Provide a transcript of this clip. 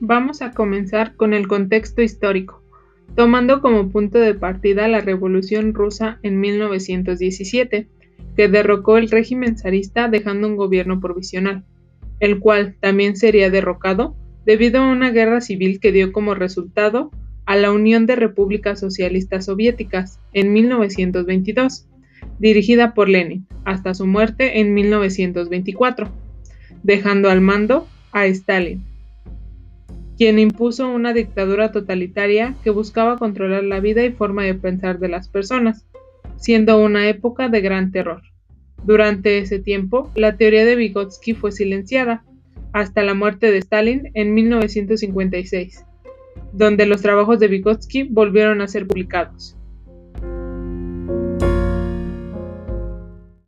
Vamos a comenzar con el contexto histórico, tomando como punto de partida la Revolución rusa en 1917, que derrocó el régimen zarista dejando un gobierno provisional, el cual también sería derrocado debido a una guerra civil que dio como resultado a la Unión de Repúblicas Socialistas Soviéticas en 1922, dirigida por Lenin, hasta su muerte en 1924, dejando al mando a Stalin quien impuso una dictadura totalitaria que buscaba controlar la vida y forma de pensar de las personas, siendo una época de gran terror. Durante ese tiempo, la teoría de Vygotsky fue silenciada, hasta la muerte de Stalin en 1956, donde los trabajos de Vygotsky volvieron a ser publicados.